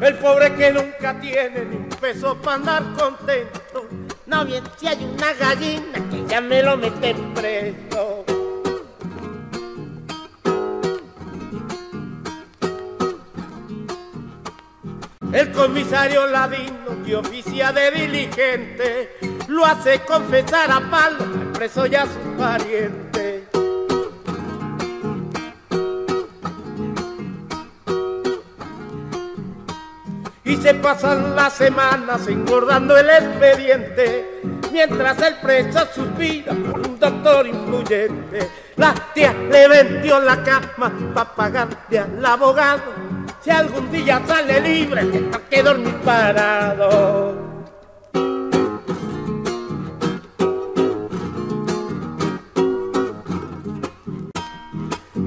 El pobre que nunca tiene ni un peso para andar contento. No bien si hay una gallina que ya me lo meten preso. El comisario ladino que oficia de diligente lo hace confesar a palo al preso y a sus parientes. Se pasan las semanas engordando el expediente, mientras el preso suspira por un doctor influyente. La tía le vendió la cama para pagarle al abogado. Si algún día sale libre, tendrá que dormir parado.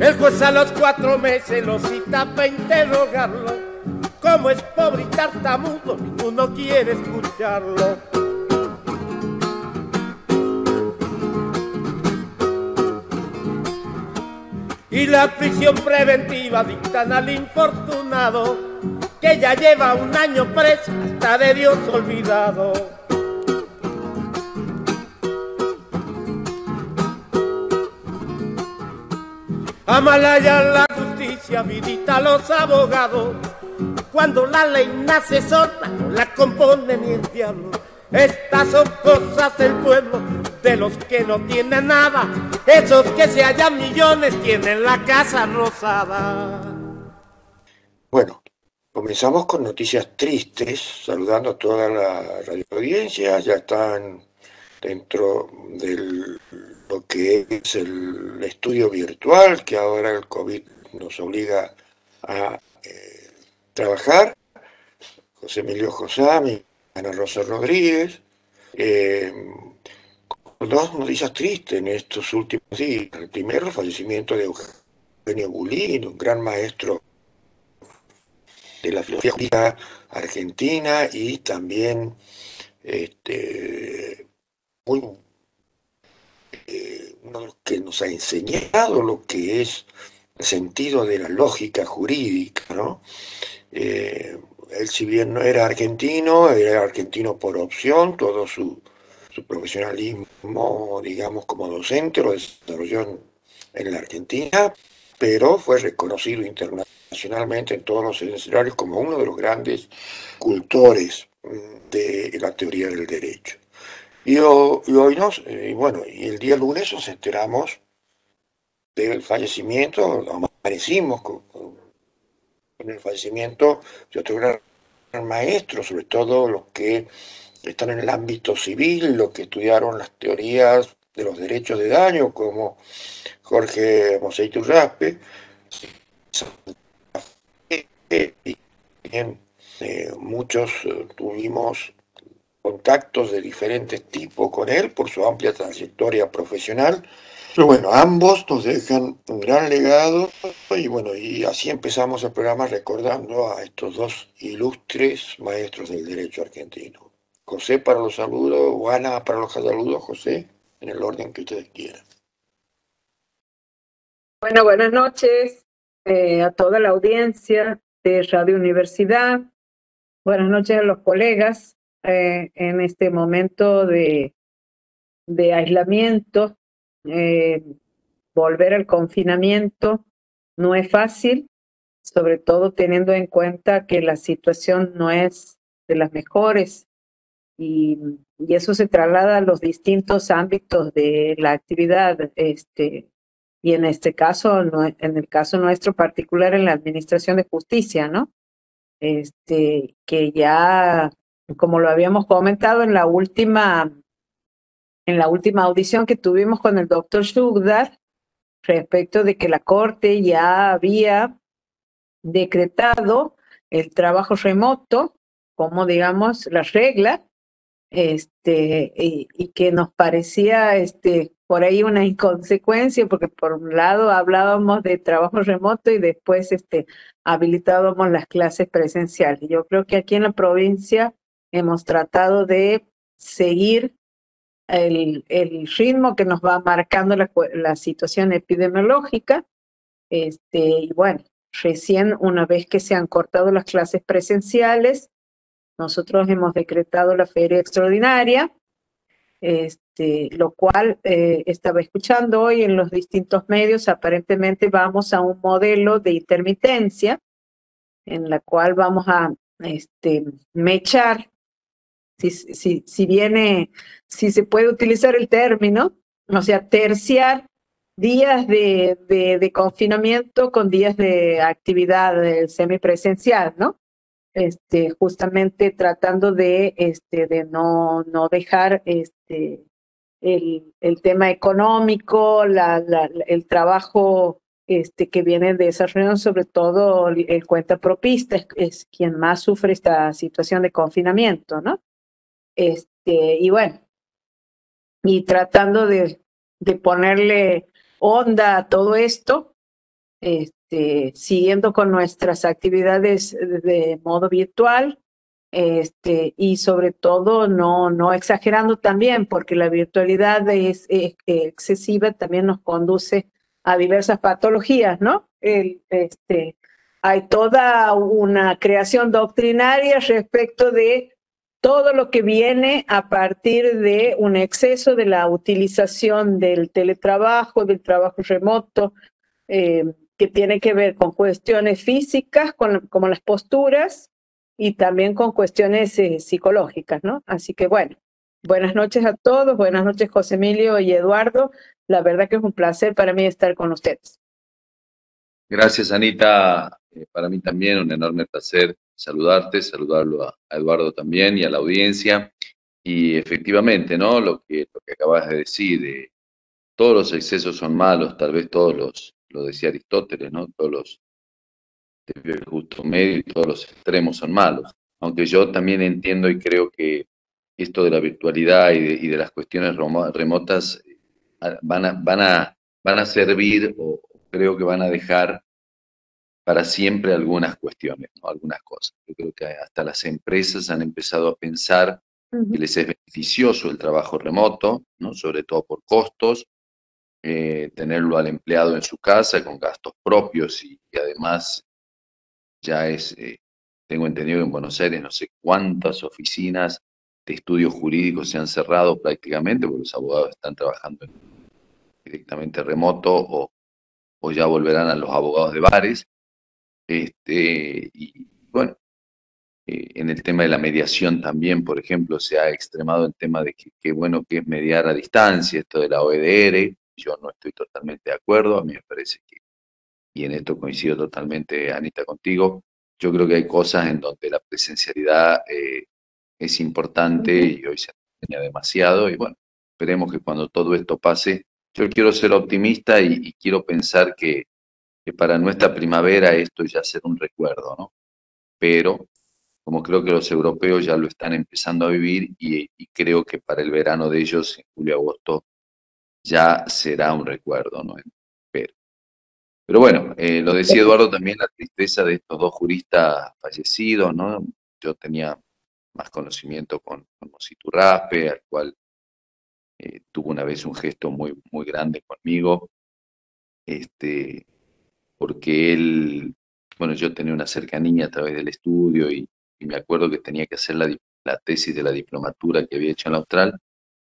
El juez a los cuatro meses lo cita para interrogarlo. Como es pobre y tartamudo, ninguno quiere escucharlo. Y la prisión preventiva dictan al infortunado que ya lleva un año preso, hasta de Dios olvidado. Amalaya la justicia, vidita a los abogados. Cuando la ley nace sola, no la compone ni el diablo. Estas son cosas del pueblo, de los que no tienen nada. Esos que se hallan millones tienen la casa rosada. Bueno, comenzamos con noticias tristes, saludando a toda la radio audiencia. Ya están dentro de lo que es el estudio virtual, que ahora el COVID nos obliga a eh, trabajar. José Emilio Josami, Ana Rosa Rodríguez. Eh, dos noticias tristes en estos últimos días. El primero, el fallecimiento de Eugenio Bulín, un gran maestro de la filosofía argentina y también este, muy, eh, uno que nos ha enseñado lo que es el sentido de la lógica jurídica, ¿no? Eh, él si bien no era argentino, era argentino por opción, todo su, su profesionalismo, digamos, como docente lo desarrolló en, en, la Argentina, pero fue reconocido internacionalmente en todos los escenarios como uno de los grandes cultores de la teoría del derecho. Y, y hoy nos, y bueno, y el día lunes nos enteramos del fallecimiento, amanecimos con, con con el fallecimiento de otro gran maestro, sobre todo los que están en el ámbito civil, los que estudiaron las teorías de los derechos de daño, como Jorge Mosey Turraspe, y eh, muchos eh, tuvimos contactos de diferentes tipos con él por su amplia trayectoria profesional pero bueno, ambos nos dejan un gran legado y bueno, y así empezamos el programa recordando a estos dos ilustres maestros del derecho argentino. José para los saludos, Juana para los saludos, José, en el orden que ustedes quieran. Bueno, buenas noches eh, a toda la audiencia de Radio Universidad. Buenas noches a los colegas eh, en este momento de, de aislamiento eh, volver al confinamiento no es fácil, sobre todo teniendo en cuenta que la situación no es de las mejores y, y eso se traslada a los distintos ámbitos de la actividad. Este, y en este caso, no, en el caso nuestro particular, en la Administración de Justicia, ¿no? Este, que ya, como lo habíamos comentado en la última en la última audición que tuvimos con el doctor Shugdar respecto de que la Corte ya había decretado el trabajo remoto como, digamos, la regla, este, y, y, que nos parecía este, por ahí una inconsecuencia, porque por un lado hablábamos de trabajo remoto y después este, habilitábamos las clases presenciales. Yo creo que aquí en la provincia hemos tratado de seguir el, ritmo que nos va marcando la, la situación epidemiológica. Este, y bueno, recién una vez que se han cortado las clases presenciales, nosotros hemos decretado la feria extraordinaria, este, lo cual eh, estaba escuchando hoy en los distintos medios, aparentemente vamos a un modelo de intermitencia en la cual vamos a este, mechar, si, si, si viene, si se puede utilizar el término, o sea, terciar días de, de, confinamiento con días de actividad semipresencial, ¿no? Este, justamente tratando de, este, de no, no dejar este, el, el tema económico, la, la, el trabajo este, que viene de esa reunión, sobre todo el cuenta propista, es, es, quien más sufre esta situación de confinamiento, ¿no? Este, y bueno, y tratando de, de ponerle onda a todo esto, este, siguiendo con nuestras actividades de modo virtual, este, y sobre todo no, no exagerando también, porque la virtualidad es, es excesiva, también nos conduce a diversas patologías, ¿no? Este, hay toda una creación doctrinaria respecto de todo lo que viene a partir de un exceso de la utilización del teletrabajo, del trabajo remoto, eh, que tiene que ver con cuestiones físicas, con, como las posturas, y también con cuestiones eh, psicológicas, ¿no? Así que bueno, buenas noches a todos, buenas noches José Emilio y Eduardo. La verdad que es un placer para mí estar con ustedes. Gracias, Anita. Eh, para mí también un enorme placer saludarte, saludarlo a, Eduardo también y a la audiencia. Y efectivamente, ¿no? Lo que, lo que acabas de decir, de todos los excesos son malos, tal vez todos los, lo decía Aristóteles, ¿no? Todos los el justo medio y todos los extremos son malos. Aunque yo también entiendo y creo que esto de la virtualidad y de, y de las cuestiones remotas eh, van a, van, a, van a servir o creo que van a dejar para siempre algunas cuestiones, ¿no? algunas cosas. Yo creo que hasta las empresas han empezado a pensar que les es beneficioso el trabajo remoto, ¿no? sobre todo por costos, eh, tenerlo al empleado en su casa con gastos propios y, además ya es, eh, tengo entendido que en Buenos Aires no sé cuántas oficinas de estudios jurídicos se han cerrado prácticamente porque los abogados están trabajando directamente remoto o, o ya volverán a los abogados de bares. Este, y bueno, eh, en el tema de la mediación también, por ejemplo, se ha extremado el tema de que qué bueno que es mediar a distancia, esto de la OEDR, yo no estoy totalmente de acuerdo, a mí me parece que, y en esto coincido totalmente, Anita, contigo, yo creo que hay cosas en donde la presencialidad eh, es importante y hoy se enseña demasiado, y bueno, esperemos que cuando todo esto pase, yo quiero ser optimista y quiero pensar que para nuestra primavera esto ya será un recuerdo, ¿no? Pero como creo que los europeos ya lo están empezando a vivir y, creo que para el verano de ellos, en julio-agosto, ya será un recuerdo, ¿no? Pero, bueno, eh, lo decía Eduardo también, la tristeza de estos dos juristas fallecidos, ¿no? Yo tenía más conocimiento con, con Mositurrape, al cual eh, tuvo una vez un gesto muy, muy grande conmigo. Este, porque él, bueno, yo tenía una cercanía a través del estudio y, me acuerdo que tenía que hacer la, tesis de la diplomatura que había hecho en la Austral,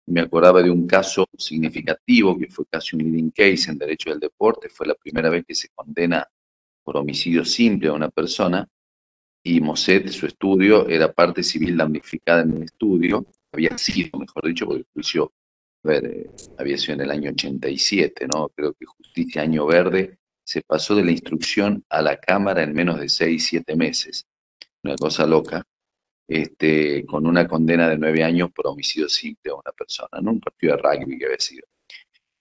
y me acordaba de un caso significativo que fue casi un leading case en derecho del deporte, fue la primera vez que se condena por homicidio simple a una persona, y Moset, su estudio, era parte civil damnificada en el estudio, había sido, mejor dicho, porque el juicio a ver, eh, había sido en el año 87, ¿no? Creo que Justicia Año Verde se pasó de la instrucción a la Cámara en menos de seis, siete meses. Una cosa loca. Este, con una condena de nueve años por homicidio simple a una persona, ¿no? Un partido de rugby que había sido.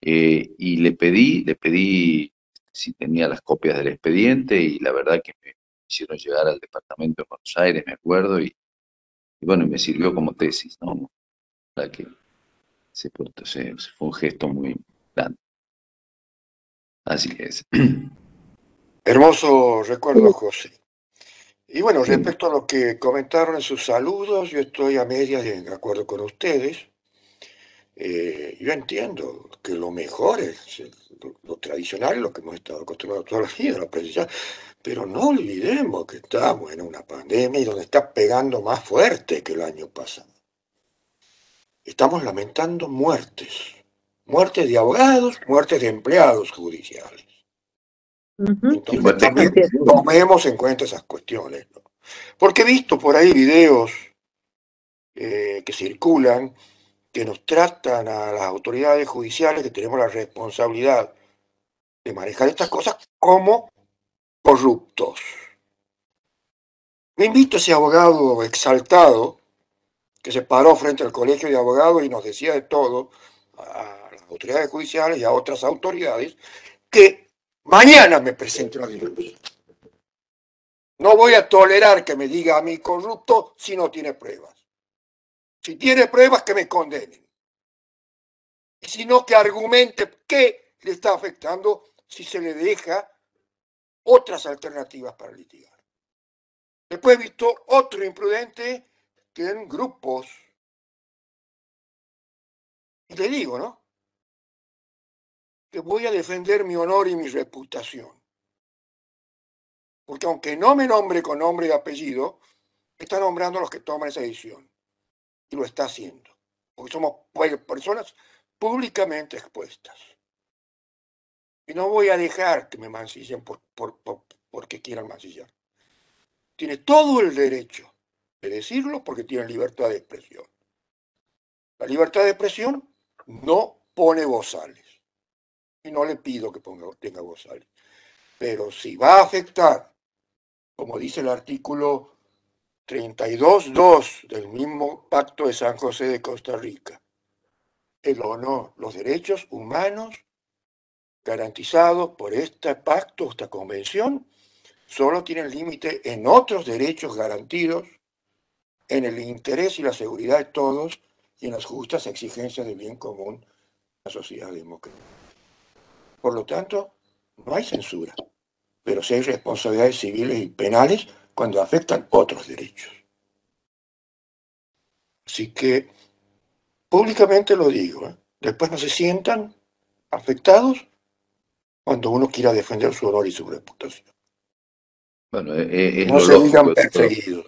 Eh, y le pedí, le pedí si tenía las copias del expediente y la verdad que me hicieron llegar al departamento de Buenos Aires, me acuerdo, y, bueno, me sirvió como tesis, ¿no? Para que se, se, fue un gesto muy grande. Así es. Hermoso recuerdo, José. Y bueno, respecto a lo que comentaron en sus saludos, yo estoy a medias de acuerdo con ustedes. Eh, yo entiendo que lo mejor es lo, tradicional, lo que hemos estado acostumbrados toda la vida, lo presencial. Pero no olvidemos que estamos en una pandemia y donde está pegando más fuerte que el año pasado. Estamos lamentando muertes, muertes de abogados, muertes de empleados judiciales. Entonces también tomemos en cuenta esas cuestiones. Porque he visto por ahí videos eh, que circulan que nos tratan a las autoridades judiciales que tenemos la responsabilidad de manejar estas cosas como corruptos. Me invito a ese abogado exaltado que se paró frente al colegio de abogados y nos decía de todo a autoridades judiciales y a otras autoridades que mañana me presento a la No voy a tolerar que me diga a mí corrupto si no tiene pruebas. Si tiene pruebas, que me condenen. Y si no, que argumente qué le está afectando si se le deja otras alternativas para litigar. Después he visto otro imprudente que en grupos, y le digo, ¿no? Que voy a defender mi honor y mi reputación. Porque aunque no me nombre con nombre y apellido, está nombrando a los que toman esa decisión y lo está haciendo, porque somos personas públicamente expuestas. Y no voy a dejar que me mancillen por, porque quieran mancillar. Tiene todo el derecho de decirlo porque tiene libertad de expresión. La libertad de expresión no pone bozales. Y no le pido que ponga, tenga bozales. Pero si va a afectar, como dice el artículo 32.2 del mismo Pacto de San José de Costa Rica. El honor, los derechos humanos garantizados por este pacto, esta convención, solo tienen límite en otros derechos garantidos, en el interés y la seguridad de todos y en las justas exigencias del bien común de la sociedad democrática. Por lo tanto, no hay censura, pero sí hay responsabilidades civiles y penales cuando afectan otros derechos. Así que públicamente lo digo, ¿eh? después no se sientan afectados cuando uno quiera defender su honor y su reputación. Bueno, eh, eh, no se digan perseguidos.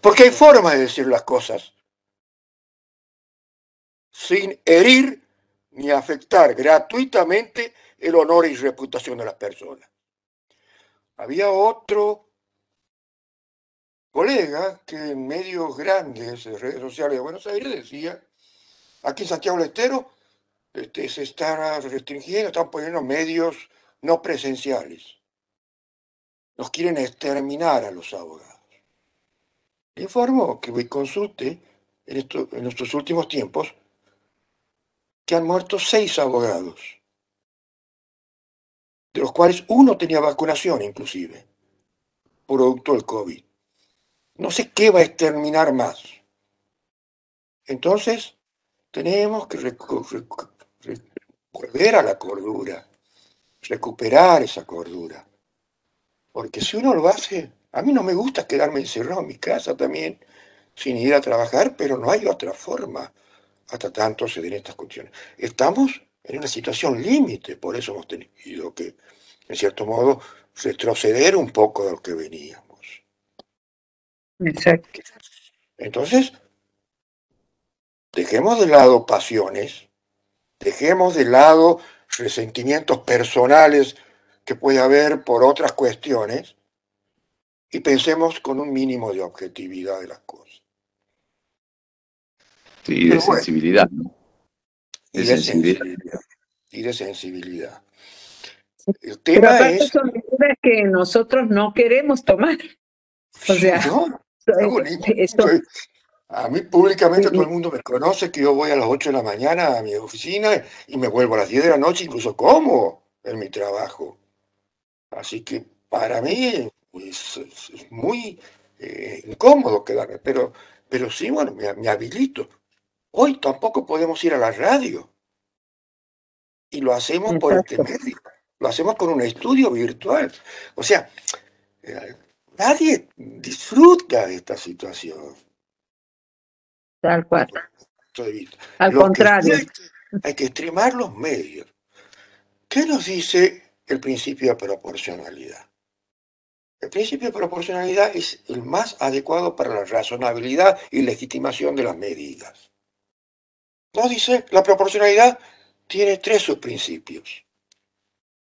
Porque hay formas de decir las cosas sin herir ni afectar gratuitamente el honor y reputación de las personas. Había otro colega que en medios grandes de redes sociales de Buenos Aires decía, aquí en Santiago del Estero este, se están restringiendo, están poniendo medios no presenciales. Nos quieren exterminar a los abogados. Le informo que voy consulte en estos últimos tiempos que han muerto seis abogados, de los cuales uno tenía vacunación inclusive, producto del COVID no sé qué va a exterminar más. Entonces, tenemos que volver a la cordura, recuperar esa cordura. Porque si uno lo hace, a mí no me gusta quedarme encerrado en mi casa también, sin ir a trabajar, pero no hay otra forma hasta tanto se den estas cuestiones. Estamos en una situación límite, por eso hemos tenido que, en cierto modo, retroceder un poco de lo que venía. Exacto. Entonces, dejemos de lado pasiones, dejemos de lado resentimientos personales que puede haber por otras cuestiones y pensemos con un mínimo de objetividad de las cosas. Sí, de sensibilidad, ¿no? Y de sensibilidad. Y de sensibilidad. El tema es... son medidas que nosotros no queremos tomar. O sea, a mí públicamente todo el mundo me conoce que yo voy a las 8 de la mañana a mi oficina y me vuelvo a las 10 de la noche, incluso como en mi trabajo. Así que para mí pues, es, muy eh, incómodo quedarme, pero, pero sí, bueno, me, habilito. Hoy tampoco podemos ir a la radio y lo hacemos por este medio, lo hacemos con un estudio virtual. O sea, eh, Nadie disfruta de esta situación. Tal cual. Al contrario. hay, que extremar los medios. ¿Qué nos dice el principio de proporcionalidad? El principio de proporcionalidad es el más adecuado para la razonabilidad y legitimación de las medidas. Nos dice, la proporcionalidad tiene tres subprincipios.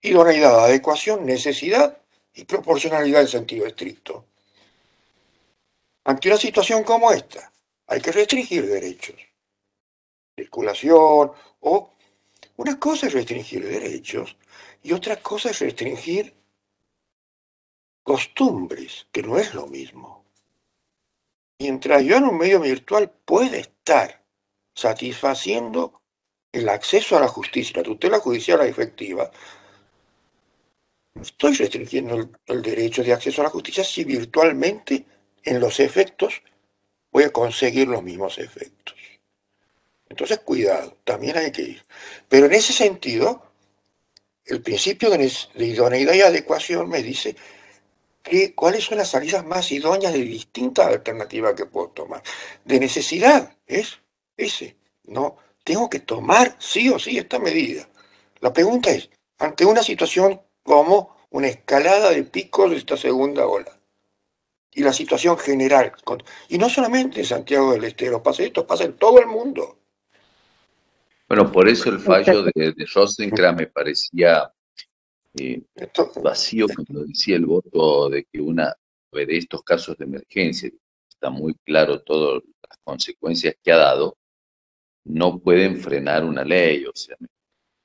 Idoneidad, adecuación, necesidad y proporcionalidad en sentido estricto. Ante una situación como esta, hay que restringir derechos. Circulación o una cosa es restringir derechos y otra cosa es restringir costumbres, que no es lo mismo. Mientras yo en un medio virtual puede estar satisfaciendo el acceso a la justicia, la tutela judicial efectiva, estoy restringiendo el, derecho de acceso a la justicia si virtualmente en los efectos voy a conseguir los mismos efectos. Entonces, cuidado, también hay que ir. Pero en ese sentido, el principio de idoneidad y adecuación me dice cuáles son las salidas más idóneas de distintas alternativas que puedo tomar. De necesidad, es ese. No, tengo que tomar sí o sí esta medida. La pregunta es, ante una situación como una escalada de picos de esta segunda ola, y la situación general, y no solamente en Santiago del Estero, pasa esto, pasa en todo el mundo. Bueno, por eso el fallo de, de me parecía eh, vacío cuando decía el voto de que una de estos casos de emergencia, está muy claro todas las consecuencias que ha dado, no pueden frenar una ley, o sea,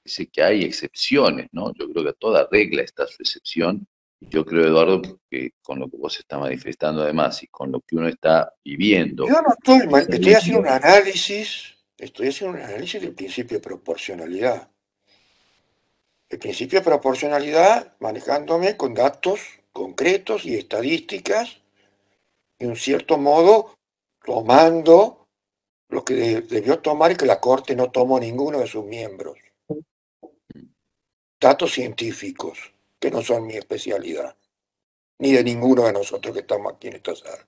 dice que hay excepciones, ¿no? Yo creo que a toda regla está su excepción, y yo creo, Eduardo, que con lo que vos estás manifestando además y con lo que uno está viviendo... Yo no estoy, estoy haciendo un análisis, estoy haciendo un análisis del principio de proporcionalidad el principio de proporcionalidad manejándome con datos concretos y estadísticas, y un cierto modo tomando lo que debió tomar y que la Corte no tomó ninguno de sus miembros. Datos científicos, que no son mi especialidad, ni de ninguno de nosotros que estamos aquí en esta sala.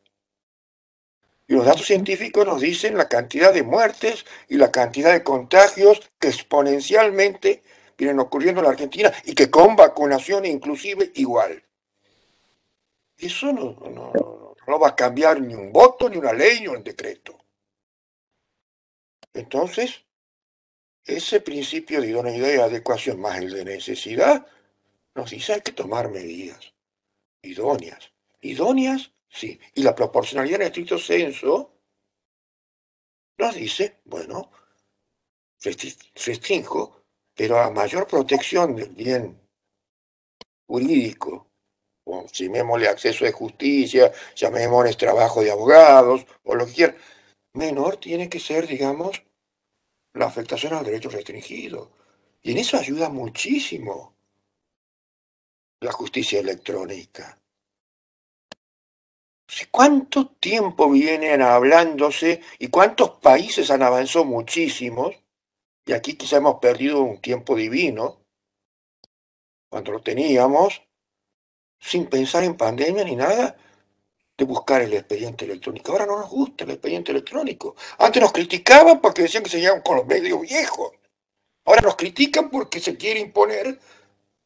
Y los datos científicos nos dicen la cantidad de muertes y la cantidad de contagios que exponencialmente vienen ocurriendo en la Argentina y que con vacunación inclusive igual. Eso no, no, va a cambiar ni un voto, ni una ley, ni un decreto. Entonces, ese principio de idoneidad y adecuación más el de necesidad nos dice hay que tomar medidas idóneas. Idóneas, sí. Y la proporcionalidad en estricto senso nos dice, bueno, restringo pero a mayor protección del bien jurídico, o llamémosle acceso de justicia, llamémosle trabajo de abogados, o lo que quieran, menor tiene que ser, digamos, la afectación al derecho restringido. Y en eso ayuda muchísimo la justicia electrónica. ¿Cuánto tiempo vienen hablándose y cuántos países han avanzado muchísimos y aquí quizá hemos perdido un tiempo divino, cuando lo teníamos, sin pensar en pandemia ni nada, de buscar el expediente electrónico. Ahora no nos gusta el expediente electrónico. Antes nos criticaban porque decían que se llevan con los medios viejos. Ahora nos critican porque se quiere imponer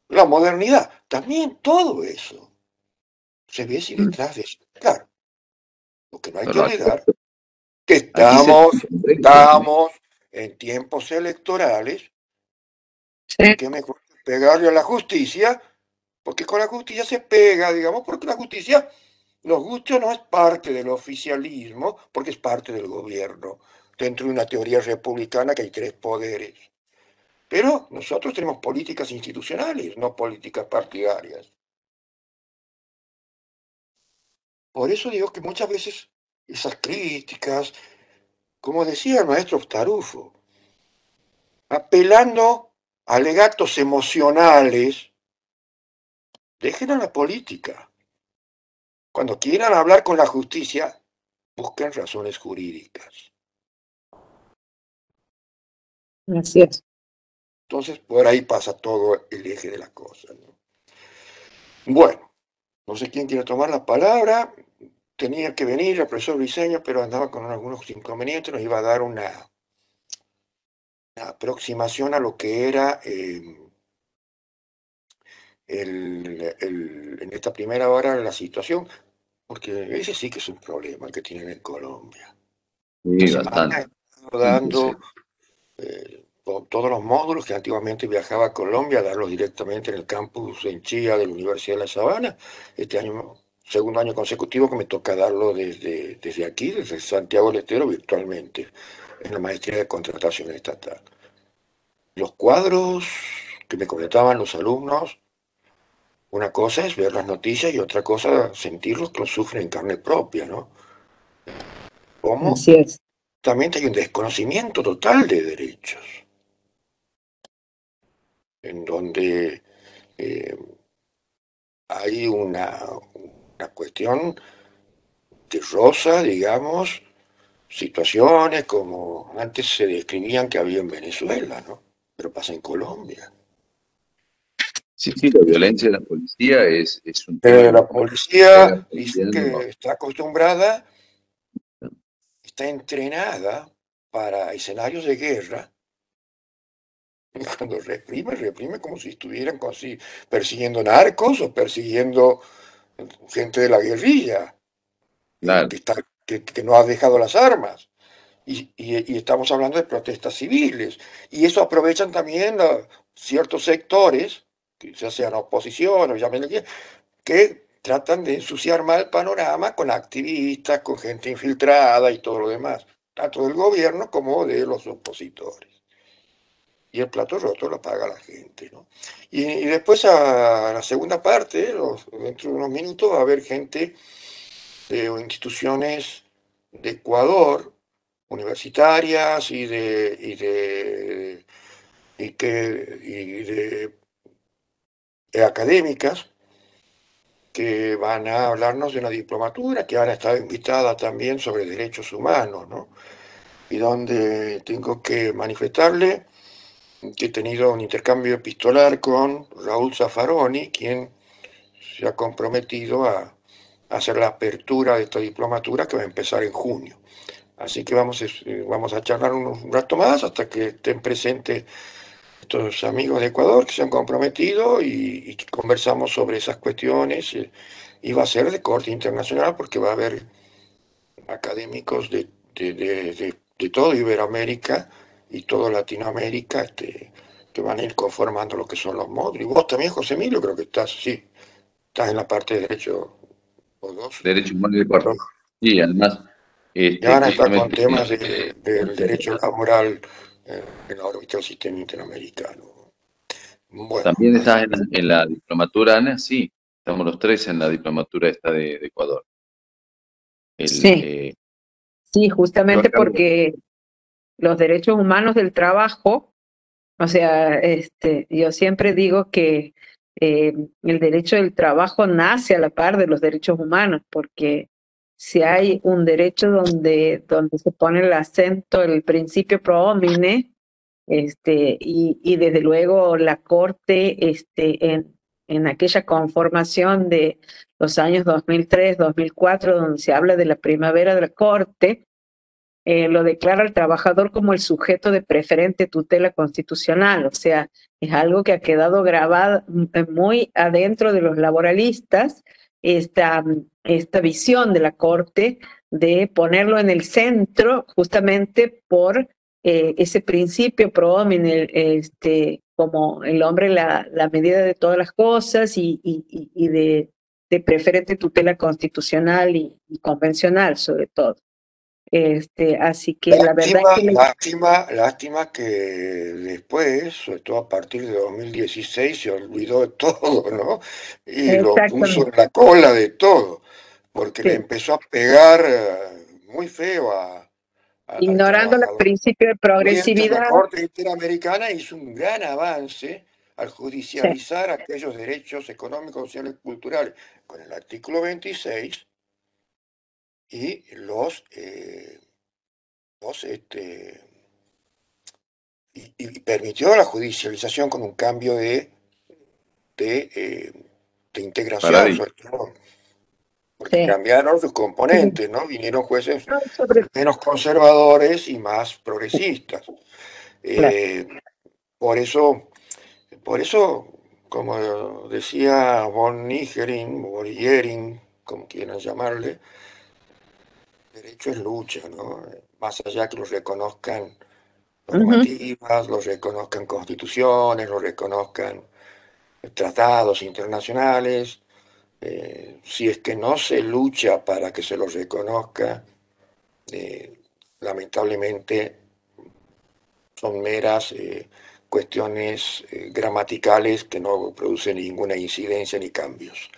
la modernidad. También todo eso se ve si detrás de eso. Claro, lo que no hay que olvidar que estamos, estamos en tiempos electorales, sí. que mejor pegarle a la justicia, porque con la justicia se pega, digamos, porque la justicia, nos gusta no es parte del oficialismo, porque es parte del gobierno, dentro de una teoría republicana que hay tres poderes. Pero nosotros tenemos políticas institucionales, no políticas partidarias. Por eso digo que muchas veces esas críticas, como decía el maestro Tarufo, apelando a alegatos emocionales, dejen a la política. Cuando quieran hablar con la justicia, busquen razones jurídicas. Así es. Entonces, por ahí pasa todo el eje de la cosa. Bueno, no sé quién quiere tomar la palabra tenía que venir el profesor Briseño, pero andaba con algunos inconvenientes, nos iba a dar una, aproximación a lo que era eh, en esta primera hora la situación, porque ese sí que es un problema que tienen en Colombia. Sí, bastante. Dando eh, todos los módulos que antiguamente viajaba a Colombia, darlos directamente en el campus en Chía de la Universidad de La Sabana. Este año, segundo año consecutivo que me toca darlo desde, desde aquí, desde Santiago del Estero, virtualmente, en la maestría de contratación estatal. Los cuadros que me comentaban los alumnos, una cosa es ver las noticias y otra cosa sentirlos que lo sufren en carne propia, ¿no? ¿Cómo? Así es. También hay un desconocimiento total de derechos, en donde eh, hay una, una cuestión de rosa, digamos, situaciones como antes se describían que había en Venezuela, ¿no? Pero pasa en Colombia. Sí, sí, la violencia de la policía es, es un tema. la policía dice que está acostumbrada, está entrenada para escenarios de guerra. Y cuando reprime, reprime como si estuvieran persiguiendo narcos o persiguiendo gente de la guerrilla. Que, está, que, no ha dejado las armas. Y, y, estamos hablando de protestas civiles. Y eso aprovechan también ciertos sectores ya sean oposición o llámenle que tratan de ensuciar mal el panorama con activistas, con gente infiltrada y todo lo demás, tanto del gobierno como de los opositores. Y el plato roto lo paga la gente. ¿no? Y, después a la segunda parte, dentro de unos minutos, va a haber gente de instituciones de Ecuador, universitarias y de, y de, y que, y de académicas que van a hablarnos de una diplomatura que ahora estado invitada también sobre derechos humanos, ¿no? Y donde tengo que manifestarle que he tenido un intercambio epistolar con Raúl Zaffaroni, quien se ha comprometido a hacer la apertura de esta diplomatura que va a empezar en junio. Así que vamos, eh, vamos a charlar un rato más hasta que estén presentes estos amigos de Ecuador que se han comprometido y, conversamos sobre esas cuestiones. Eh, y va a ser de corte internacional porque va a haber académicos de, de, de, todo Iberoamérica y toda Latinoamérica este, que van a ir conformando lo que son los módulos. Y vos también, José Emilio, creo que estás, sí, estás en la parte de derecho o dos. Derecho humano y deporte. Y además... Este, ya van a estar con temas del derecho laboral en la órbita del sistema interamericano. También estás en, la diplomatura, Ana, sí, estamos los tres en la diplomatura esta de, Ecuador. sí. Eh, sí, justamente porque los derechos humanos del trabajo, o sea, este, yo siempre digo que eh, el derecho del trabajo nace a la par de los derechos humanos, porque si hay un derecho donde, donde se pone el acento, el principio pro homine, este, y, y desde luego la Corte este, en, en aquella conformación de los años 2003, 2004, donde se habla de la primavera de la Corte, eh, lo declara el trabajador como el sujeto de preferente tutela constitucional, o sea, es algo que ha quedado grabado muy adentro de los laboralistas, esta, esta visión de la Corte de ponerlo en el centro justamente por eh, ese principio pro este, como el hombre la, la, medida de todas las cosas y, y, y de, de, preferente tutela constitucional y, convencional sobre todo. Este, así que la verdad que... Lástima, lástima que después, sobre todo a partir de 2016, se olvidó de todo, ¿no? Y lo puso en la cola de todo, porque le empezó a pegar eh, muy feo a... Ignorando los principios de progresividad. La Corte Interamericana hizo un gran avance al judicializar aquellos derechos económicos, sociales y culturales con el artículo 26 y los, eh, los este, y, permitió la judicialización con un cambio de, de, eh, de integración, porque cambiaron sus componentes, ¿no? Vinieron jueces menos conservadores y más progresistas. Eh, por eso, por eso como decía von Nigering, o Yering, como quieran llamarle, derecho es lucha, ¿no? Más allá que los reconozcan normativas, los reconozcan constituciones, los reconozcan tratados internacionales, eh, si es que no se lucha para que se los reconozca, eh, lamentablemente son meras eh, cuestiones gramaticales que no producen ninguna incidencia ni cambios.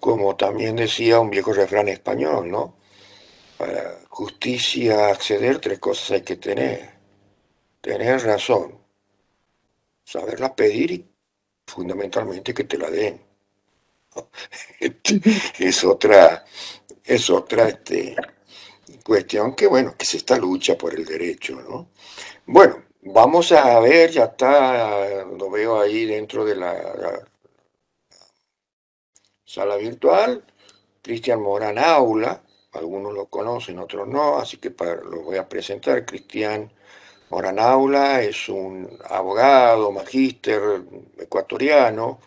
como también decía un viejo refrán español, ¿no? Para justicia acceder, tres cosas hay que tener. Tener razón, saberla pedir y fundamentalmente que te la den. es otra, es otra este, cuestión que, bueno, que es esta lucha por el derecho, ¿no? Bueno, vamos a ver, ya está, lo veo ahí dentro de la, sala virtual, Cristian Morán Aula, algunos lo conocen, otros no, así que para, lo voy a presentar. Cristian Morán Aula es un abogado, magíster ecuatoriano,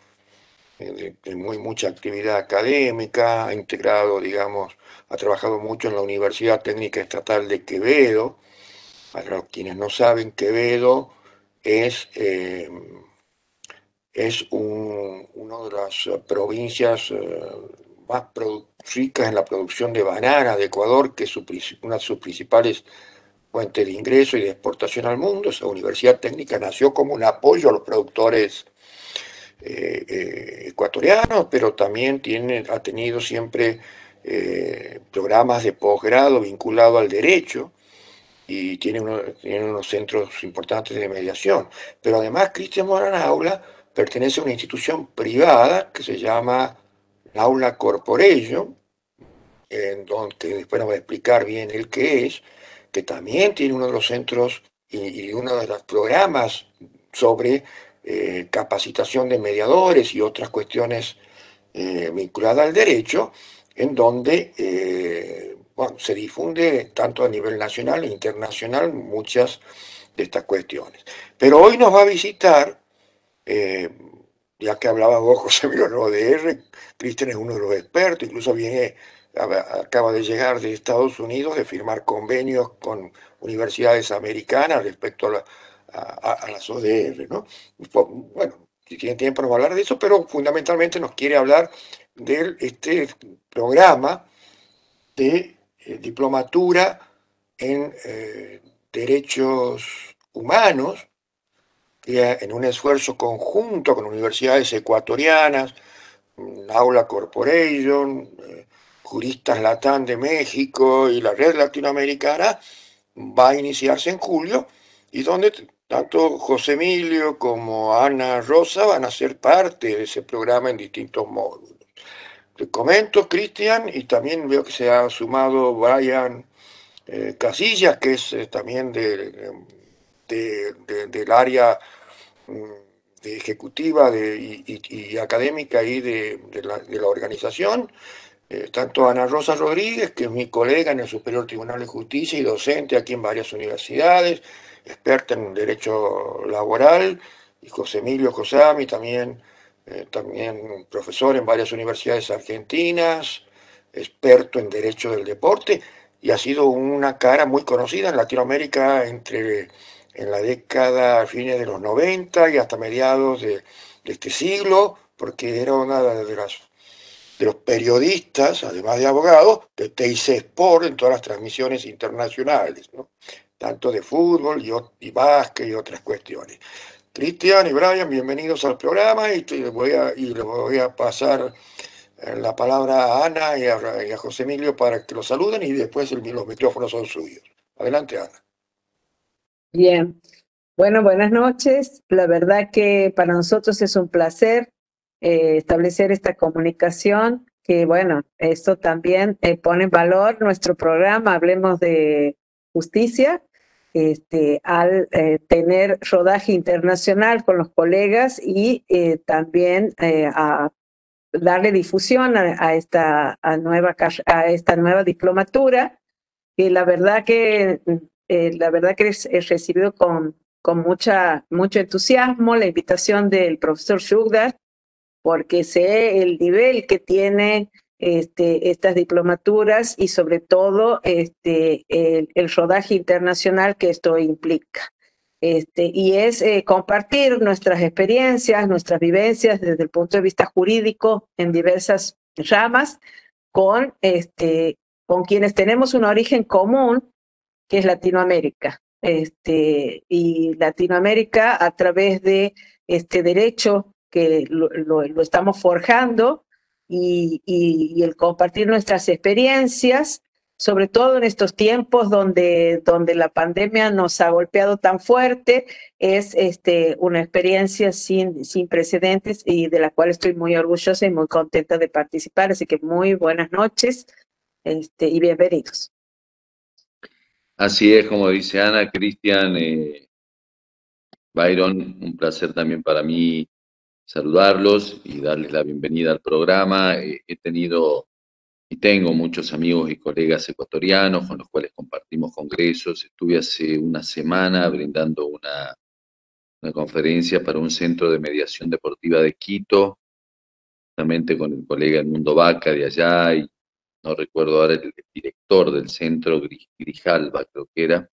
de, muy mucha actividad académica, ha integrado, digamos, ha trabajado mucho en la Universidad Técnica Estatal de Quevedo. Para quienes no saben, Quevedo es, eh, es una de las provincias eh, más ricas en la producción de banana de Ecuador, que es una de sus principales fuentes de ingreso y de exportación al mundo. Esa universidad técnica nació como un apoyo a los productores eh, eh, ecuatorianos, pero también tiene, ha tenido siempre eh, programas de posgrado vinculados al derecho y tiene, unos centros importantes de mediación. Pero además Cristian Morán Aula pertenece a una institución privada que se llama Aula Corporation, en donde después nos va a explicar bien el qué es, que también tiene uno de los centros y uno de los programas sobre eh, capacitación de mediadores y otras cuestiones eh, vinculadas al derecho, en donde eh, se difunde tanto a nivel nacional e internacional muchas de estas cuestiones. Pero hoy nos va a visitar, ya que hablaba vos, José Miguel de R, Cristian es uno de los expertos, incluso viene, acaba de llegar de Estados Unidos de firmar convenios con universidades americanas respecto a la a, las ODR, ¿no? Bueno, si tiene tiempo nos va a hablar de eso, pero fundamentalmente nos quiere hablar de este programa de eh, diplomatura en eh, derechos humanos, en un esfuerzo conjunto con universidades ecuatorianas, Aula Corporation, eh, Juristas Latán de México y la Red Latinoamericana, va a iniciarse en julio y donde tanto José Emilio como Ana Rosa van a ser parte de ese programa en distintos módulos. Te comento, Cristian, y también veo que se ha sumado Brian eh, Casillas, que es eh, también de, del área mm, ejecutiva y, académica y de, la, organización. Eh, tanto Ana Rosa Rodríguez, que es mi colega en el Superior Tribunal de Justicia y docente aquí en varias universidades, experta en derecho laboral, y José Emilio Cosami, también, eh, también profesor en varias universidades argentinas, experto en derecho del deporte, y ha sido una cara muy conocida en Latinoamérica entre en la década, fines de los 90 y hasta mediados de, este siglo, porque era una de las los periodistas, además de abogados, de TIC Sport en todas las transmisiones internacionales. ¿no? Tanto de fútbol y, y básquet y otras cuestiones. Cristian y Brian, bienvenidos al programa y, te voy a, y le voy a pasar eh, la palabra a Ana y a, José Emilio para que lo saluden y después los micrófonos son suyos. Adelante, Ana. Bien. Bueno, buenas noches. La verdad que para nosotros es un placer eh, establecer esta comunicación, que bueno, esto también eh, pone en valor nuestro programa, hablemos de justicia, este, al eh, tener rodaje internacional con los colegas y eh, también eh, a darle difusión a, esta nueva a esta nueva diplomatura. Que la verdad que la verdad que he recibido con con mucha, mucho entusiasmo la invitación del profesor Shugdar, porque sé el nivel que tiene este, estas diplomaturas y sobre todo este, el, rodaje internacional que esto implica. Este, y es eh, compartir nuestras experiencias, nuestras vivencias desde el punto de vista jurídico en diversas ramas con, este, con quienes tenemos un origen común, que es Latinoamérica. Este, y Latinoamérica a través de este derecho que lo, estamos forjando y, y, el compartir nuestras experiencias, sobre todo en estos tiempos donde, donde la pandemia nos ha golpeado tan fuerte, es este, una experiencia sin, sin precedentes y de la cual estoy muy orgullosa y muy contenta de participar. Así que muy buenas noches este, y bienvenidos. Así es, como dice Ana, Cristian, eh, Byron, un placer también para mí saludarlos y darles la bienvenida al programa. Eh, he tenido y tengo muchos amigos y colegas ecuatorianos con los cuales compartimos congresos. Estuve hace una semana brindando una, una conferencia para un centro de mediación deportiva de Quito, justamente con el colega Mundo Vaca de allá y no recuerdo ahora el, director del centro, Grijalba creo que era,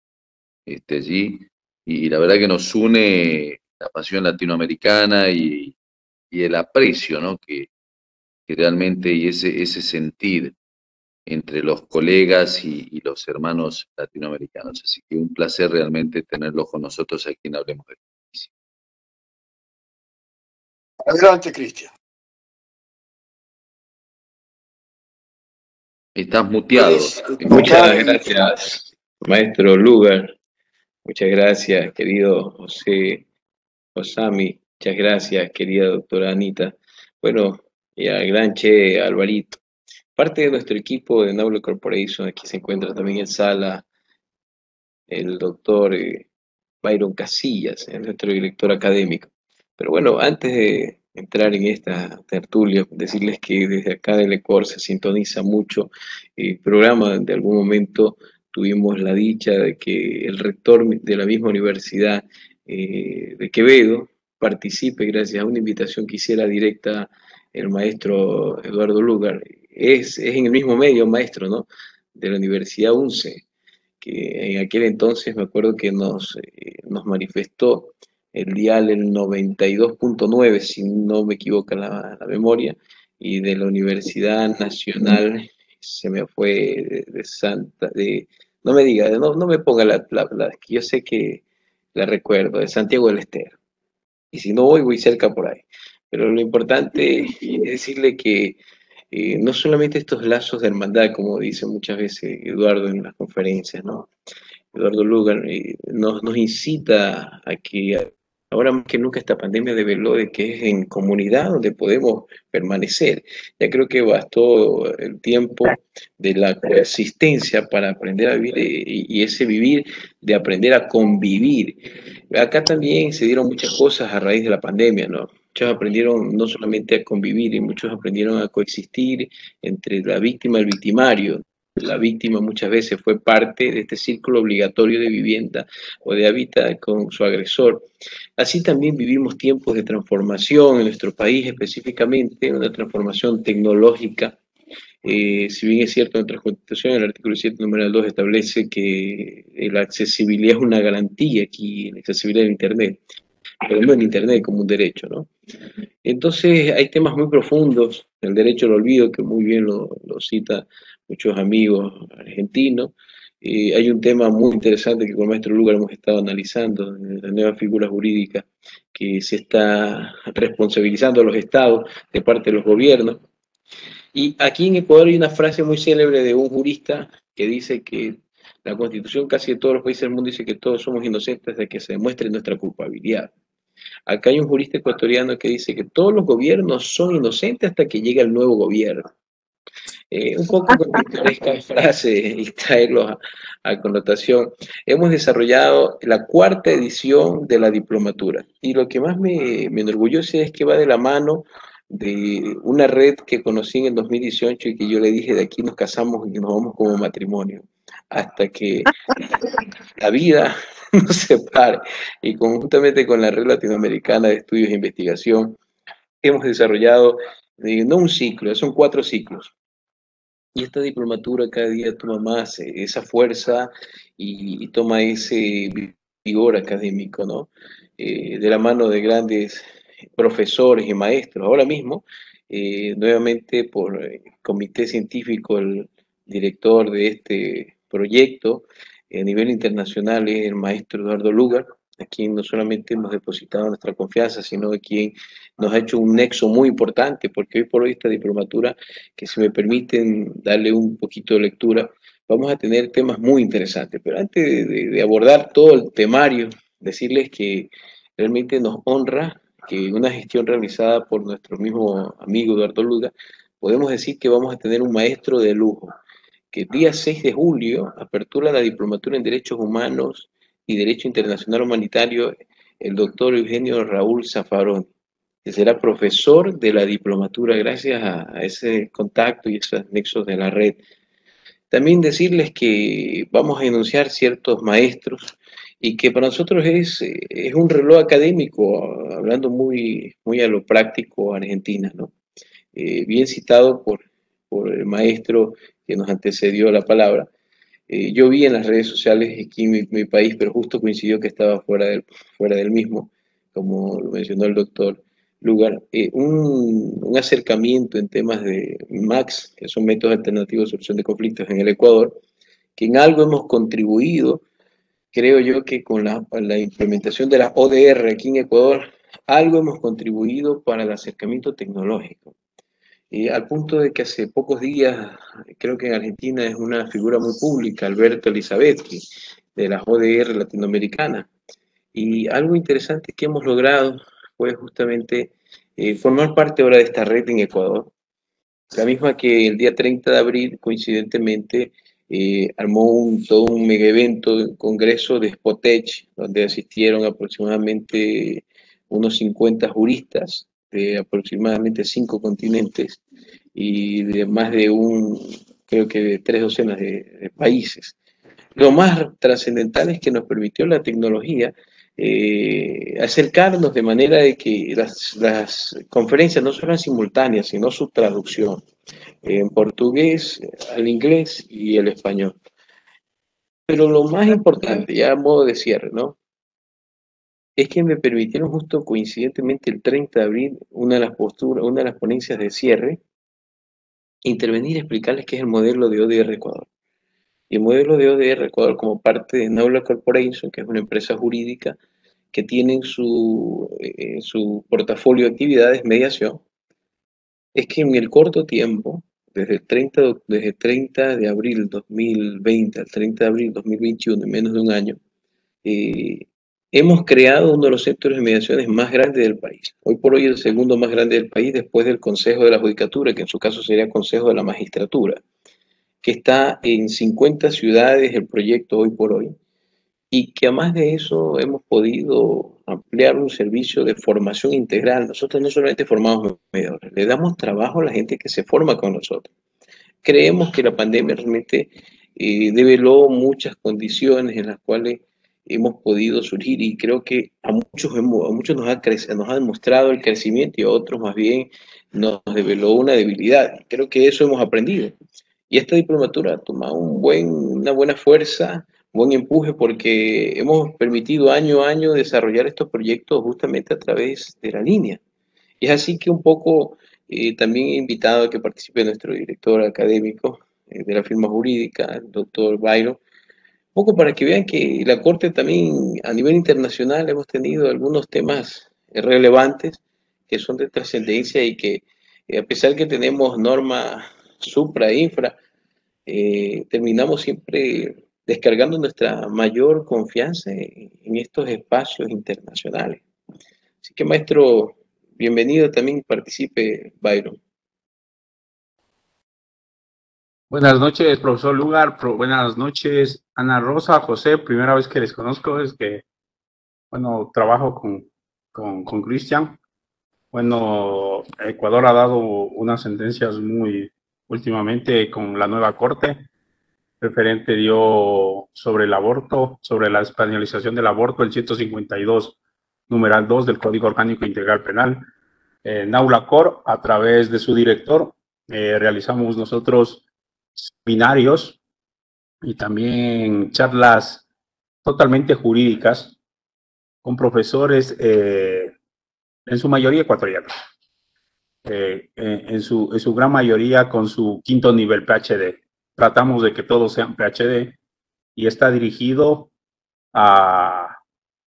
este, allí, y, la verdad que nos une la pasión latinoamericana y, el aprecio, ¿no? Que, realmente, y ese, ese sentir entre los colegas y, los hermanos latinoamericanos. Así que un placer realmente tenerlos con nosotros aquí en Hablemos de Justicia. Adelante, Cristian. Estás muteado. Muchas gracias, maestro Lugar. Muchas gracias, querido José Osami. Muchas gracias, querida doctora Anita. Bueno, y al gran Che Alvarito. Parte de nuestro equipo de Noble Corporation, aquí se encuentra también en sala el doctor eh, Byron Casillas, nuestro director académico. Pero bueno, antes de entrar en esta tertulia, decirles que desde acá del Ecuador se sintoniza mucho el programa. De algún momento tuvimos la dicha de que el rector de la misma universidad eh, de Quevedo participe gracias a una invitación que hiciera directa el maestro Eduardo Lugar. Es, es en el mismo medio, maestro, ¿no? De la Universidad UNCE, que en aquel entonces me acuerdo que nos, eh, nos manifestó el dial el 92.9, si no me equivoco la, la, memoria, y de la Universidad Nacional, se me fue de, Santa, de, no me diga, no, no me ponga la, la, yo sé que la recuerdo, de Santiago del Estero. Y si no voy, voy cerca por ahí. Pero lo importante es decirle que eh, no solamente estos lazos de hermandad, como dice muchas veces Eduardo en las conferencias, ¿no? Eduardo Lugar eh, nos, nos incita a que Ahora más que nunca esta pandemia develó de que es en comunidad donde podemos permanecer. Ya creo que bastó el tiempo de la coexistencia para aprender a vivir eh, y ese vivir de aprender a convivir. Acá también se dieron muchas cosas a raíz de la pandemia, ¿no? Muchos aprendieron no solamente a convivir, y muchos aprendieron a coexistir entre la víctima y el victimario, la víctima muchas veces fue parte de este círculo obligatorio de vivienda o de hábitat con su agresor. Así también vivimos tiempos de transformación en nuestro país, específicamente una transformación tecnológica. Eh, si bien es cierto, nuestra Constitución, el artículo 7, número 2, establece que la accesibilidad es una garantía aquí, la accesibilidad de Internet, pero no en Internet como un derecho, ¿no? Entonces hay temas muy profundos, el derecho al olvido, que muy bien lo cita muchos amigos argentinos. hay un tema muy interesante que con el maestro Lugar hemos estado analizando, la nueva figura jurídica que se está responsabilizando a los estados de parte de los gobiernos. Y aquí en Ecuador hay una frase muy célebre de un jurista que dice que la constitución casi de todos los países del mundo dice que todos somos inocentes de que se demuestre nuestra culpabilidad. Acá hay un jurista ecuatoriano que dice que todos los gobiernos son inocentes hasta que llega el nuevo gobierno. Eh, un poco con esta frase y traerlo a, connotación, hemos desarrollado la cuarta edición de la diplomatura y lo que más me, me enorgullece es que va de la mano de una red que conocí en el 2018 y que yo le dije de aquí nos casamos y nos vamos como matrimonio hasta que la vida no se pare. Y conjuntamente con la Red Latinoamericana de Estudios e Investigación, hemos desarrollado no un ciclo, son cuatro ciclos. Y esta diplomatura cada día toma más eh, esa fuerza y, toma ese vigor académico, ¿no? Eh, de la mano de grandes profesores y maestros. Ahora mismo, nuevamente por el comité científico, el director de este proyecto a nivel internacional es el maestro Eduardo Lugar, a quien no solamente hemos depositado nuestra confianza, sino a quien nos ha hecho un nexo muy importante, porque hoy por hoy esta diplomatura, que si me permiten darle un poquito de lectura, vamos a tener temas muy interesantes. Pero antes de, abordar todo el temario, decirles que realmente nos honra que una gestión realizada por nuestro mismo amigo Eduardo Luga, podemos decir que vamos a tener un maestro de lujo, que día 6 de julio apertura la diplomatura en Derechos Humanos y Derecho Internacional Humanitario el doctor Eugenio Raúl Zafarón, que será profesor de la diplomatura gracias a, ese contacto y esos nexos de la red. También decirles que vamos a enunciar ciertos maestros y que para nosotros es, es un reloj académico, hablando muy, muy a lo práctico Argentina, ¿no? Eh, bien citado por, por el maestro que nos antecedió la palabra, eh, yo vi en las redes sociales aquí en mi, país, pero justo coincidió que estaba fuera del, fuera del mismo, como lo mencionó el doctor Lugar, eh, un, un, acercamiento en temas de MAX, que son métodos alternativos de solución de conflictos en el Ecuador, que en algo hemos contribuido, creo yo que con la, la implementación de la ODR aquí en Ecuador, algo hemos contribuido para el acercamiento tecnológico al punto de que hace pocos días, creo que en Argentina es una figura muy pública, Alberto Elizabetti, de la ODR latinoamericana. Y algo interesante que hemos logrado fue justamente eh, formar parte ahora de esta red en Ecuador, la misma que el día 30 de abril, coincidentemente, eh, armó un, todo un mega evento, un congreso de Spotech, donde asistieron aproximadamente unos 50 juristas de aproximadamente cinco continentes y de más de un, creo que de tres docenas de, países. Lo más trascendental es que nos permitió la tecnología eh, acercarnos de manera de que las, las, conferencias no fueran simultáneas, sino su traducción en portugués, al inglés y el español. Pero lo más importante, ya a modo de cierre, ¿no? Es que me permitieron justo coincidentemente el 30 de abril, una de las posturas, una de las ponencias de cierre, intervenir y explicarles qué es el modelo de ODR Ecuador. Y el modelo de ODR Ecuador como parte de Naula Corporation, que es una empresa jurídica que tiene en su, eh, su portafolio de actividades mediación, es que en el corto tiempo, desde el 30, desde 30 de abril 2020 al 30 de abril 2021, en menos de un año, eh, Hemos creado uno de los sectores de mediaciones más grandes del país. Hoy por hoy el segundo más grande del país después del Consejo de la Judicatura, que en su caso sería Consejo de la Magistratura, que está en 50 ciudades el proyecto hoy por hoy y que además de eso hemos podido ampliar un servicio de formación integral. Nosotros no solamente formamos mediadores, le damos trabajo a la gente que se forma con nosotros. Creemos que la pandemia realmente eh, develó muchas condiciones en las cuales hemos podido surgir y creo que a muchos, a muchos nos, ha nos ha demostrado el crecimiento y a otros más bien nos develó una debilidad. Creo que eso hemos aprendido. Y esta diplomatura ha tomado un buen, una buena fuerza, buen empuje porque hemos permitido año a año desarrollar estos proyectos justamente a través de la línea. Y es así que un poco eh, también he invitado a que participe nuestro director académico eh, de la firma jurídica, el doctor Byron, poco para que vean que la Corte también a nivel internacional hemos tenido algunos temas relevantes que son de trascendencia y que eh, a pesar que tenemos norma supra infra, eh, terminamos siempre descargando nuestra mayor confianza en, estos espacios internacionales. Así que maestro, bienvenido también participe Byron. Buenas noches, profesor Lugar. buenas noches, Ana Rosa, José. Primera vez que les conozco es que, bueno, trabajo con, con, Cristian. Bueno, Ecuador ha dado unas sentencias muy últimamente con la nueva corte. referente dio sobre el aborto, sobre la españolización del aborto, el 152, numeral 2 del Código Orgánico Integral Penal. En Aula Cor, a través de su director, eh, realizamos nosotros seminarios y también charlas totalmente jurídicas con profesores, eh, en su mayoría ecuatorianos, eh, en, su, en su gran mayoría con su quinto nivel PhD tratamos de que todos sean PhD y está dirigido a,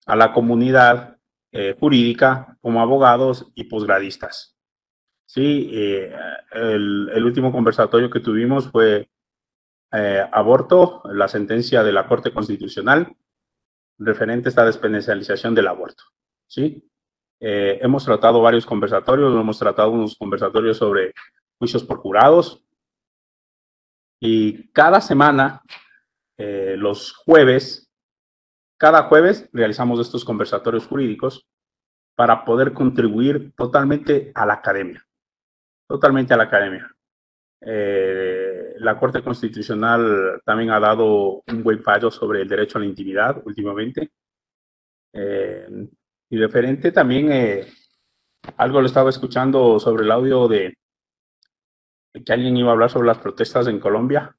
a la comunidad eh, jurídica como abogados y posgradistas. Sí, eh, el, último conversatorio que tuvimos fue eh, aborto, la sentencia de la Corte Constitucional referente a esta despenalización del aborto. Sí, hemos tratado varios conversatorios, hemos tratado unos conversatorios sobre juicios por jurados, y cada semana, eh, los jueves, cada jueves realizamos estos conversatorios jurídicos para poder contribuir totalmente a la academia, totalmente a la academia. Eh, la Corte Constitucional también ha dado un buen fallo sobre el derecho a la intimidad últimamente. Eh, y referente también, algo lo estaba escuchando sobre el audio de que alguien iba a hablar sobre las protestas en Colombia.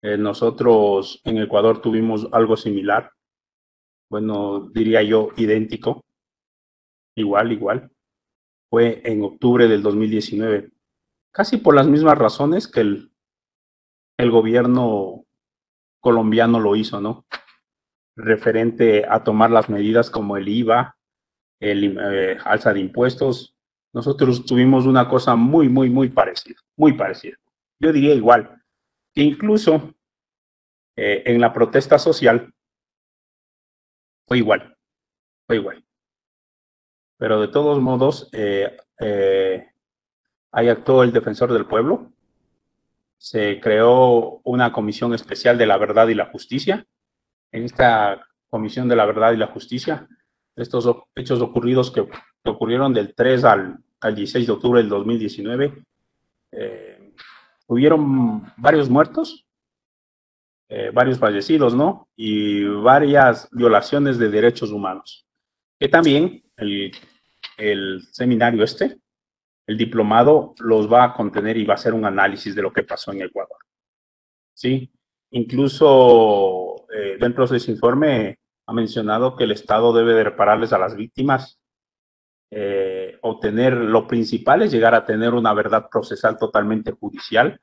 Eh, nosotros en Ecuador tuvimos algo similar, bueno, diría yo idéntico, igual, igual. Fue en octubre del 2019, casi por las mismas razones que el, gobierno colombiano lo hizo, ¿no? Referente a tomar las medidas como el IVA, el eh, alza de impuestos, nosotros tuvimos una cosa muy, muy, muy parecida, muy parecida. Yo diría igual, que incluso eh, en la protesta social fue igual, fue igual. Pero de todos modos, eh, eh, ahí actuó el defensor del pueblo, se creó una comisión especial de la verdad y la justicia. En esta comisión de la verdad y la justicia, estos hechos ocurridos que ocurrieron del 3 al, al 16 de octubre del 2019, eh, hubieron varios muertos, eh, varios fallecidos, ¿no? Y varias violaciones de derechos humanos. Que también el, el seminario este, el diplomado, los va a contener y va a hacer un análisis de lo que pasó en Ecuador. ¿Sí? Incluso eh, dentro de ese informe ha mencionado que el Estado debe de repararles a las víctimas eh, obtener, lo principal es llegar a tener una verdad procesal totalmente judicial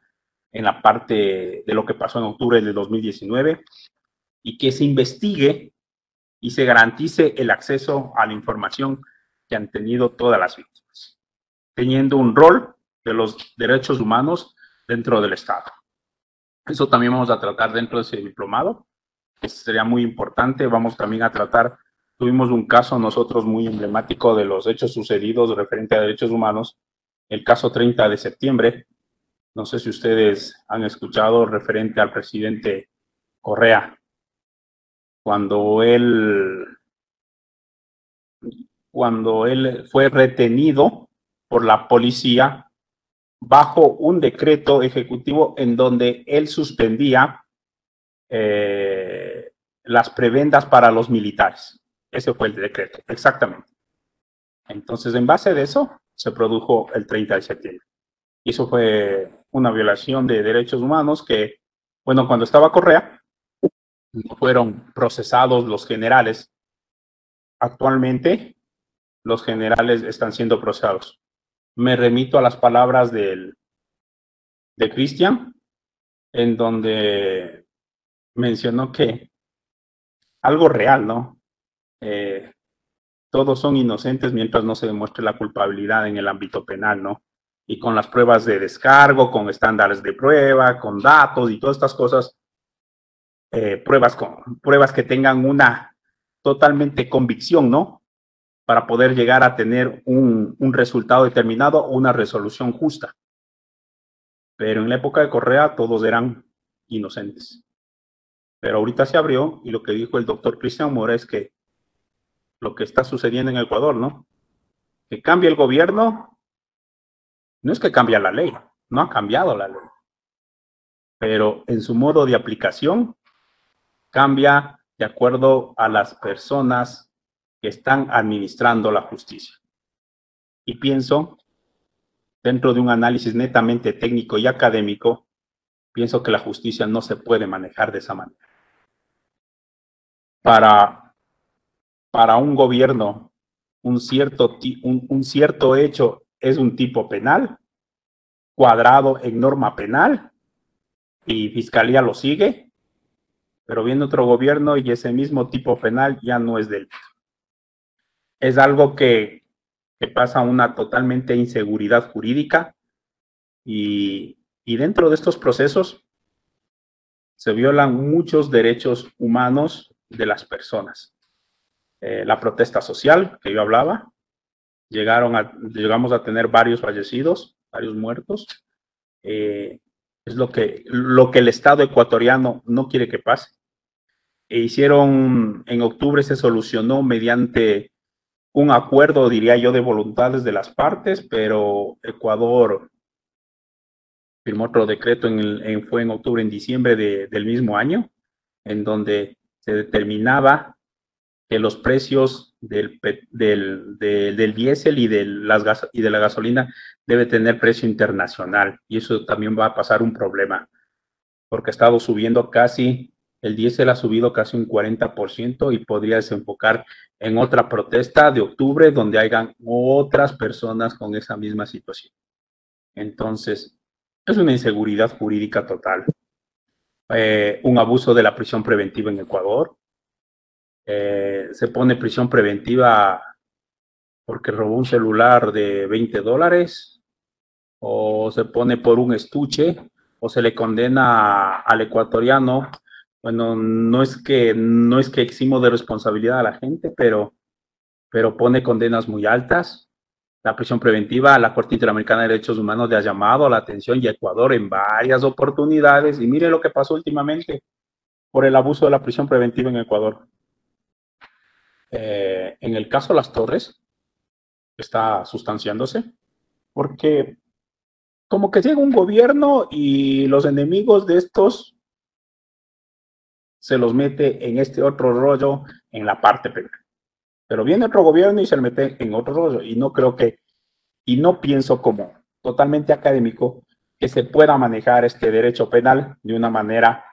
en la parte de lo que pasó en octubre de 2019 y que se investigue y se garantice el acceso a la información que han tenido todas las víctimas, teniendo un rol de los derechos humanos dentro del Estado. Eso también vamos a tratar dentro de ese diplomado, que sería muy importante. Vamos también a tratar Tuvimos un caso nosotros muy emblemático de los hechos sucedidos referente a derechos humanos, el caso 30 de septiembre. No sé si ustedes han escuchado referente al presidente Correa, cuando él, cuando él fue retenido por la policía bajo un decreto ejecutivo en donde él suspendía eh, las prebendas para los militares. Ese fue el decreto, exactamente. Entonces, en base de eso, se produjo el 30 de septiembre. Y eso fue una violación de derechos humanos que, bueno, cuando estaba Correa, no fueron procesados los generales. Actualmente, los generales están siendo procesados. Me remito a las palabras del, de Cristian, en donde mencionó que algo real, ¿no? Eh, todos son inocentes mientras no se demuestre la culpabilidad en el ámbito penal, ¿no? Y con las pruebas de descargo, con estándares de prueba, con datos y todas estas cosas, eh, pruebas, con, pruebas que tengan una totalmente convicción, ¿no? Para poder llegar a tener un, resultado determinado o una resolución justa. Pero en la época de Correa todos eran inocentes. Pero ahorita se abrió y lo que dijo el doctor Cristian Mora es que lo que está sucediendo en Ecuador, ¿no? Que cambia el gobierno, no es que cambia la ley, no ha cambiado la ley. pero en su modo de aplicación cambia de acuerdo a las personas que están administrando la justicia. Y pienso, dentro de un análisis netamente técnico y académico, pienso que la justicia no se puede manejar de esa manera. Para, para un gobierno, un cierto, un, un cierto hecho es un tipo penal, cuadrado en norma penal, y fiscalía lo sigue, pero viene otro gobierno y ese mismo tipo penal ya no es delito. Es algo que, que pasa una totalmente inseguridad jurídica y, y dentro de estos procesos se violan muchos derechos humanos de las personas. Eh, la protesta social que yo hablaba, llegaron llegamos a tener varios fallecidos, varios muertos. Eh, es lo que, lo que el Estado ecuatoriano no quiere que pase. E hicieron, en octubre se solucionó mediante un acuerdo, diría yo, de voluntades de las partes, pero Ecuador firmó otro decreto, en fue en octubre, en diciembre del mismo año, en donde se determinaba que los precios del, del, del, diésel y de, las gas, y de la gasolina debe tener precio internacional. Y eso también va a pasar un problema, porque ha estado subiendo casi, el diésel ha subido casi un 40% y podría desenfocar en otra protesta de octubre donde hayan otras personas con esa misma situación. Entonces, es una inseguridad jurídica total. Eh, un abuso de la prisión preventiva en Ecuador, eh, se pone prisión preventiva porque robó un celular de 20 dólares, o se pone por un estuche, o se le condena al ecuatoriano. Bueno, no es que, no es que eximo de responsabilidad a la gente, pero, pero pone condenas muy altas. La prisión preventiva, la Corte Interamericana de Derechos Humanos le ha llamado la atención y Ecuador en varias oportunidades. Y mire lo que pasó últimamente por el abuso de la prisión preventiva en Ecuador. Eh, en el caso de las torres, está sustanciándose, porque como que llega un gobierno y los enemigos de estos se los mete en este otro rollo en la parte penal. Pero viene otro gobierno y se le mete en otro rollo. Y no creo que, y no pienso como totalmente académico, que se pueda manejar este derecho penal de una manera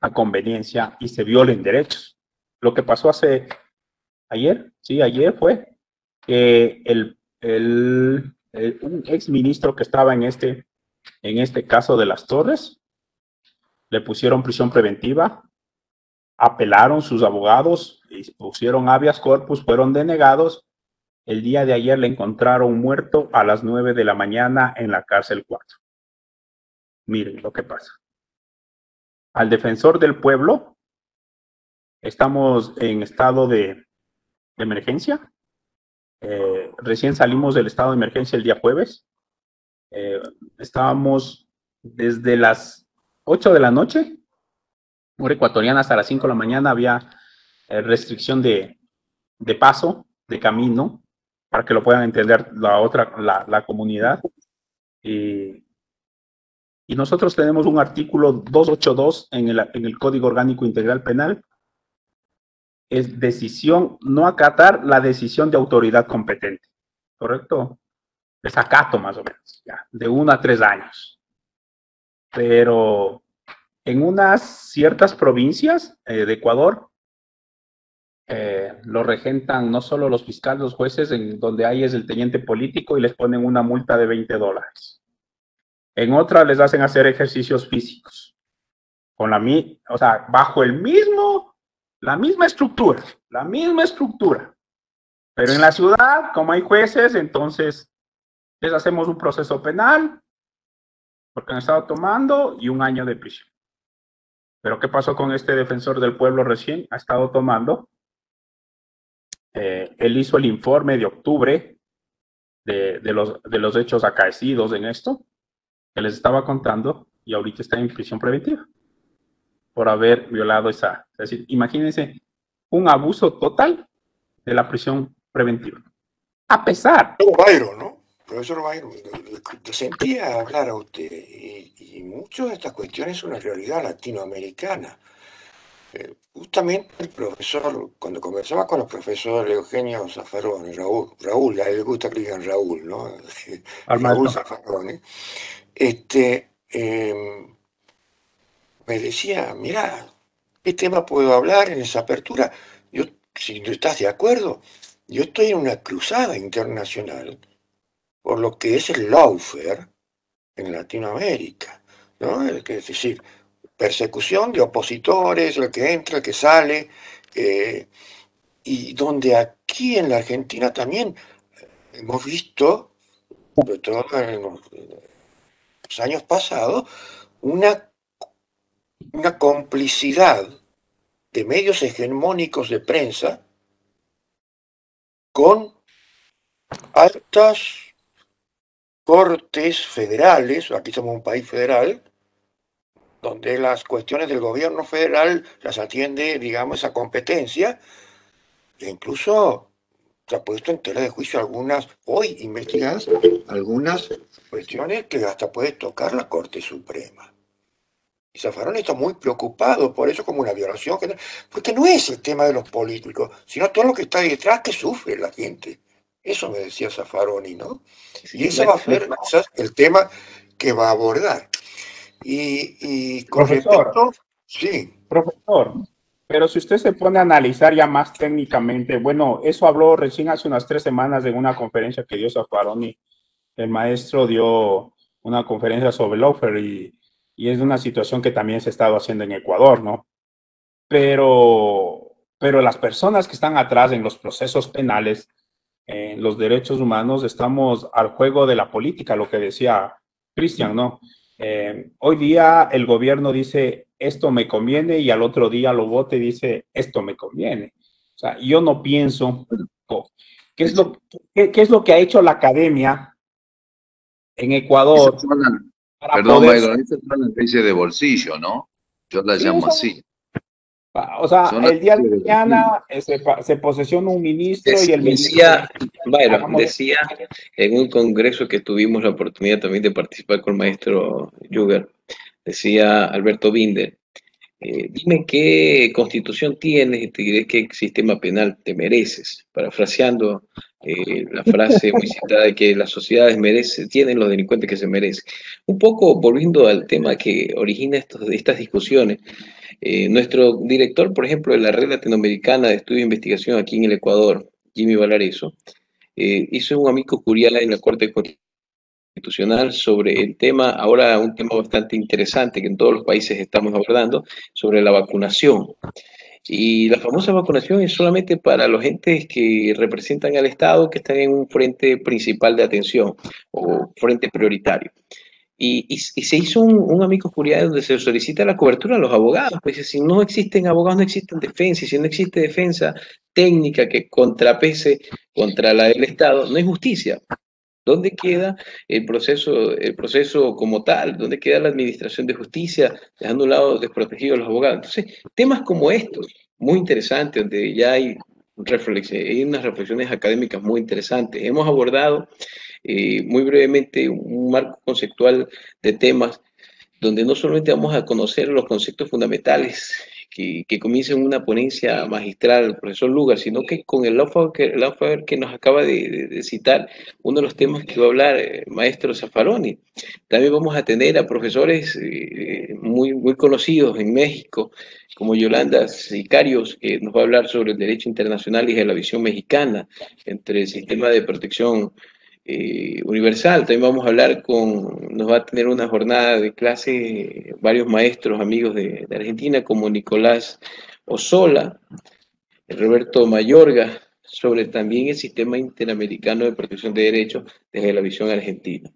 a conveniencia y se violen derechos. Lo que pasó hace ayer, sí, ayer fue que el, el, un ex ministro que estaba en este, en este caso de las torres, le pusieron prisión preventiva, apelaron sus abogados, pusieron habeas corpus, fueron denegados. El día de ayer le encontraron muerto a las nueve de la mañana en la cárcel 4. Miren lo que pasa. Al defensor del pueblo, estamos en estado de, de emergencia. Eh, recién salimos del estado de emergencia el día jueves. Eh, estábamos desde las 8 de la noche, hora ecuatoriana, hasta las 5 de la mañana había eh, restricción de, de, paso, de camino, para que lo puedan entender la otra, la, la comunidad. Y, y nosotros tenemos un artículo 282 en el, en el Código Orgánico Integral Penal es decisión, no acatar la decisión de autoridad competente, ¿correcto? Desacato más o menos, ya, de uno a tres años. Pero en unas ciertas provincias eh, de Ecuador, eh, lo regentan no solo los fiscales, los jueces, en donde hay es el teniente político y les ponen una multa de 20 dólares. En otras les hacen hacer ejercicios físicos, con la, o sea, bajo el mismo la misma estructura, la misma estructura. Pero en la ciudad, como hay jueces, entonces les hacemos un proceso penal, porque han estado tomando, y un año de prisión. Pero ¿qué pasó con este defensor del pueblo recién? Ha estado tomando. Eh, él hizo el informe de octubre de, de, los, de los hechos acaecidos en esto, que les estaba contando, y ahorita está en prisión preventiva por haber violado esa. Es decir, imagínense un abuso total de la prisión preventiva. A pesar. Bayro, ¿no? Profesor Bayro, sentía hablar a usted y y, muchas de estas cuestiones son una realidad latinoamericana. Eh, justamente el profesor, cuando conversaba con los profesores Eugenio Zaffaroni, Raúl, Raúl, a él le gusta que digan Raúl, ¿no? Raúl Zaffaroni, este, em, me decía, mira, ¿qué tema puedo hablar en esa apertura? Yo, si no estás de acuerdo, yo estoy en una cruzada internacional por lo que es el lawfare en Latinoamérica, ¿no? Es decir, persecución de opositores, el que entra, el que sale, eh, y donde aquí en la Argentina también hemos visto, sobre todo en los años pasados, una, una complicidad de medios hegemónicos de prensa con altas cortes federales, aquí somos un país federal, donde las cuestiones del gobierno federal las atiende, digamos, esa competencia, e incluso se ha puesto en tela de juicio algunas, hoy investigadas, algunas cuestiones que hasta puede tocar la Corte Suprema. Y Zafarón está muy preocupado por eso como una violación, porque no es el tema de los políticos, sino todo lo que está detrás que sufre la gente. Eso me decía Zaffaroni, ¿no? Y ese va a ser el tema que va a abordar. Y, con profesor, sí. Profesor, pero si usted se pone a analizar ya más técnicamente, bueno, eso habló recién hace unas tres semanas en una conferencia que dio Zaffaroni. El maestro dio una conferencia sobre el y, y es una situación que también se ha estado haciendo en Ecuador, ¿no? Pero, pero las personas que están atrás en los procesos penales, en los derechos humanos, estamos al juego de la política, lo que decía Cristian, ¿no? Eh, hoy día el gobierno dice esto me conviene y al otro día lo vote y dice esto me conviene. O sea, yo no pienso qué es lo, qué, es lo que ha hecho la academia en Ecuador. perdón, poder... es una especie de bolsillo, ¿no? Yo la llamo así. O sea, el día de mañana eh, se, se, posesiona un ministro y el decía, ministro... decía en un congreso que tuvimos la oportunidad también de participar con el maestro Juger, decía Alberto Binder, eh, dime qué constitución tienes y te diré qué sistema penal te mereces, parafraseando eh, la frase muy citada de que las sociedades merecen, tienen los delincuentes que se merecen. Un poco volviendo al tema que origina estos, estas discusiones, eh, nuestro director, por ejemplo, de la Red Latinoamericana de Estudio e Investigación aquí en el Ecuador, Jimmy Valareso, eh, hizo un amigo curial en la Corte Constitucional sobre el tema, ahora un tema bastante interesante que en todos los países estamos abordando, sobre la vacunación. Y la famosa vacunación es solamente para los entes que representan al Estado, que están en un frente principal de atención o frente prioritario. Y, se hizo un, amigo jurídico donde se solicita la cobertura a los abogados. Pues si no existen abogados, no existen defensa. Y si no existe defensa técnica que contrapese contra la del Estado, no hay justicia. ¿Dónde queda el proceso, el proceso como tal? ¿Dónde queda la administración de justicia, dejando a un lado desprotegidos a los abogados? Entonces, temas como estos, muy interesantes, donde ya hay, hay unas reflexiones académicas muy interesantes. Hemos abordado eh, muy brevemente un marco conceptual de temas donde no solamente vamos a conocer los conceptos fundamentales que, que comienza en una ponencia magistral profesor Lugar, sino que con el lawfare que, que nos acaba de, citar, uno de los temas que va a hablar el eh, maestro Zaffaroni. También vamos a tener a profesores eh, muy, muy conocidos en México, como Yolanda Sicarios, que nos va a hablar sobre el derecho internacional y de la visión mexicana entre el sistema de protección eh, universal. También vamos a hablar con, nos va a tener una jornada de clase varios maestros amigos de, Argentina, como Nicolás Osola, Roberto Mayorga, sobre también el sistema interamericano de protección de derechos desde la visión argentina.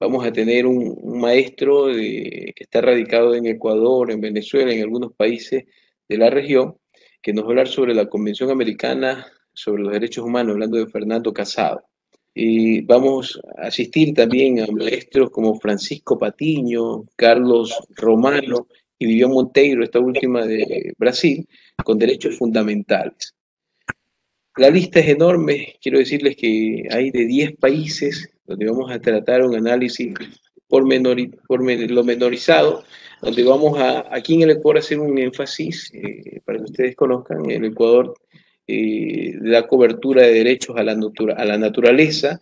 Vamos a tener un, maestro que está radicado en Ecuador, en Venezuela, en algunos países de la región, que nos va a hablar sobre la Convención Americana sobre los Derechos Humanos, hablando de Fernando Casado. Y vamos a asistir también a maestros como Francisco Patiño, Carlos Romano y Vivian Monteiro, esta última de Brasil, con derechos fundamentales. La lista es enorme, quiero decirles que hay de 10 países donde vamos a tratar un análisis por, por lo menorizado, donde vamos a, aquí en el Ecuador hacer un énfasis, eh, para que ustedes conozcan, el Ecuador eh, da cobertura de derechos a la, a la naturaleza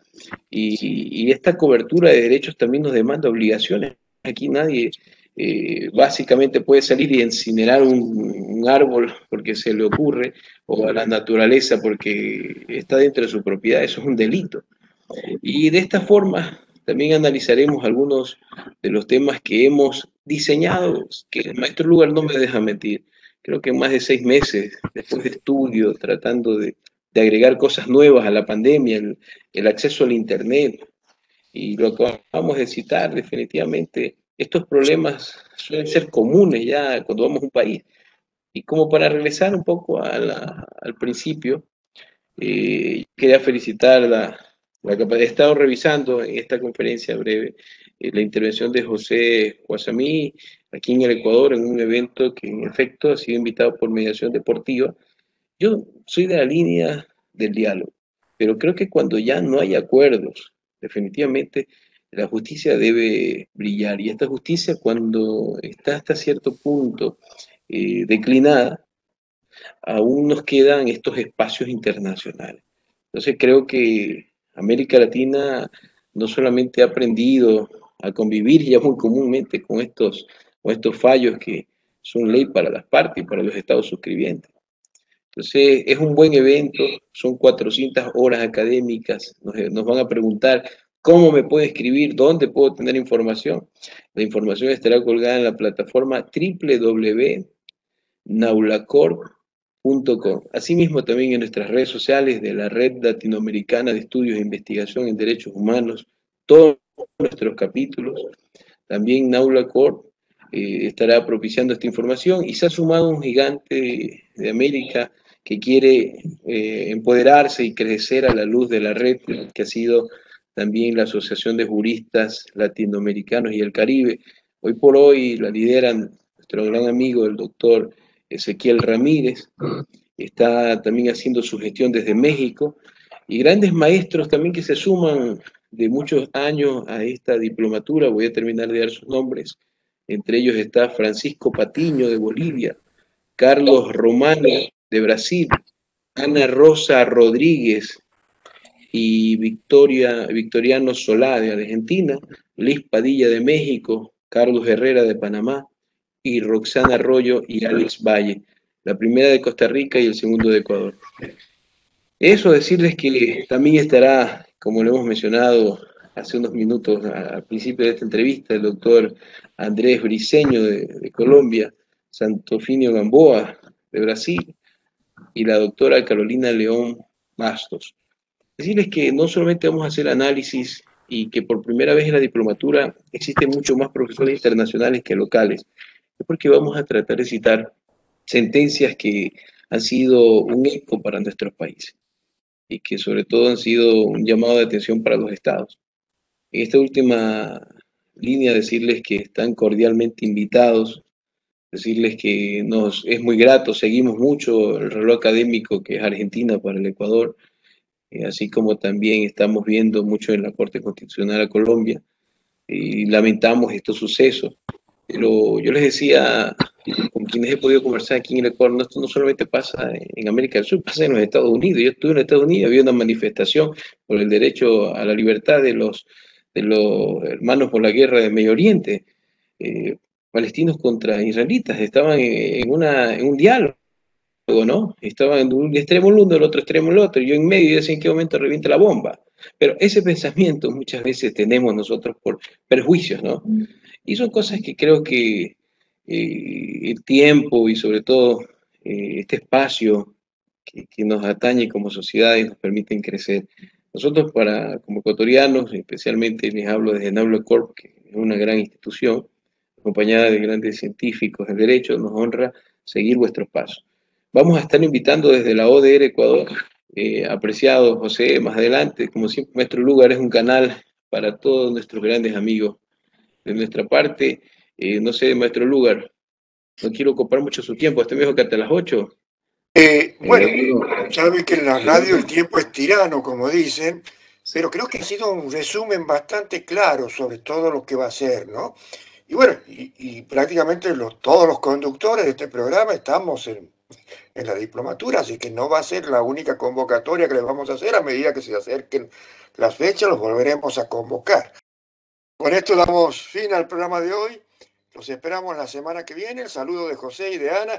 y, esta cobertura de derechos también nos demanda obligaciones. Aquí nadie eh, básicamente puede salir y incinerar un, árbol porque se le ocurre o a la naturaleza porque está dentro de su propiedad, eso es un delito. Y de esta forma también analizaremos algunos de los temas que hemos diseñado, que el maestro Lugar no me deja mentir. Creo que más de seis meses después de estudio, tratando de, agregar cosas nuevas a la pandemia, el, el acceso al Internet, y lo que vamos a citar definitivamente estos problemas suelen ser comunes ya cuando vamos a un país. Y como para regresar un poco al principio, eh, quería felicitar la, la capacidad. He estado revisando en esta conferencia breve eh, la intervención de José Guasamí aquí en el Ecuador en un evento que en efecto ha sido invitado por mediación deportiva. Yo soy de la línea del diálogo, pero creo que cuando ya no hay acuerdos, definitivamente la justicia debe brillar. Y esta justicia, cuando está hasta cierto punto eh, declinada, aún nos quedan estos espacios internacionales. Entonces creo que América Latina no solamente ha aprendido a convivir ya muy comúnmente con estos, con estos fallos que son ley para las partes y para los estados suscribientes. Entonces, es un buen evento, son 400 horas académicas, nos, nos van a preguntar ¿Cómo me puedo escribir? ¿Dónde puedo tener información? La información estará colgada en la plataforma www.naulacorp.com. Asimismo, también en nuestras redes sociales de la Red Latinoamericana de Estudios e Investigación en Derechos Humanos, todos nuestros capítulos. También NaulaCorp eh, estará propiciando esta información y se ha sumado un gigante de América que quiere eh, empoderarse y crecer a la luz de la red que ha sido también la Asociación de Juristas Latinoamericanos y el Caribe. Hoy por hoy la lideran nuestro gran amigo, el doctor Ezequiel Ramírez, está también haciendo su gestión desde México, y grandes maestros también que se suman de muchos años a esta diplomatura, voy a terminar de dar sus nombres, entre ellos está Francisco Patiño de Bolivia, Carlos Romano de Brasil, Ana Rosa Rodríguez y Victoria, Victoriano Solá de Argentina, Liz Padilla de México, Carlos Herrera de Panamá y Roxana Arroyo y Alex Valle, la primera de Costa Rica y el segundo de Ecuador. Eso decirles que también estará, como lo hemos mencionado hace unos minutos al principio de esta entrevista, el doctor Andrés Briceño de, de Colombia, Santofinio Gamboa de Brasil y la doctora Carolina León Bastos decirles que no solamente vamos a hacer análisis y que por primera vez en la diplomatura existen mucho más profesores internacionales que locales, es porque vamos a tratar de citar sentencias que han sido un eco para nuestros países y que sobre todo han sido un llamado de atención para los estados. En esta última línea decirles que están cordialmente invitados, decirles que nos es muy grato, seguimos mucho el reloj académico que es Argentina para el Ecuador, eh, así como también estamos viendo mucho en la Corte Constitucional a Colombia, y lamentamos estos sucesos. Pero yo les decía, con quienes he podido conversar aquí en el Ecuador, esto no solamente pasa en América del Sur, pasa en los Estados Unidos. Yo estuve en Estados Unidos, había una manifestación por el derecho a la libertad de los, de los hermanos por la guerra del Medio Oriente, eh, palestinos contra israelitas, estaban en, una, en un diálogo ¿no? Estaba en un extremo el uno, el otro extremo el otro, yo en medio y decía en qué momento revienta la bomba. Pero ese pensamiento muchas veces tenemos nosotros por perjuicios, ¿no? Y son cosas que creo que eh, el tiempo y sobre todo eh, este espacio que, nos atañe como sociedad y nos permiten crecer. Nosotros para, como ecuatorianos, especialmente les hablo desde Nablo Corp, que es una gran institución, acompañada de grandes científicos del derecho, nos honra seguir vuestros pasos. Vamos a estar invitando desde la ODR Ecuador, eh, apreciado José, más adelante, como siempre, nuestro lugar es un canal para todos nuestros grandes amigos. De nuestra parte, eh, no sé, maestro lugar, no quiero ocupar mucho su tiempo, hasta mejor que hasta las 8. Eh, bueno, sabe que en la radio el tiempo es tirano, como dicen, pero creo que ha sido un resumen bastante claro sobre todo lo que va a ser, ¿no? Y bueno, y, prácticamente los, todos los conductores de este programa estamos en, en la diplomatura, así que no va a ser la única convocatoria que les vamos a hacer a medida que se acerquen las fechas, los volveremos a convocar. Con esto damos fin al programa de hoy. Los esperamos la semana que viene. El saludo de José y de Ana.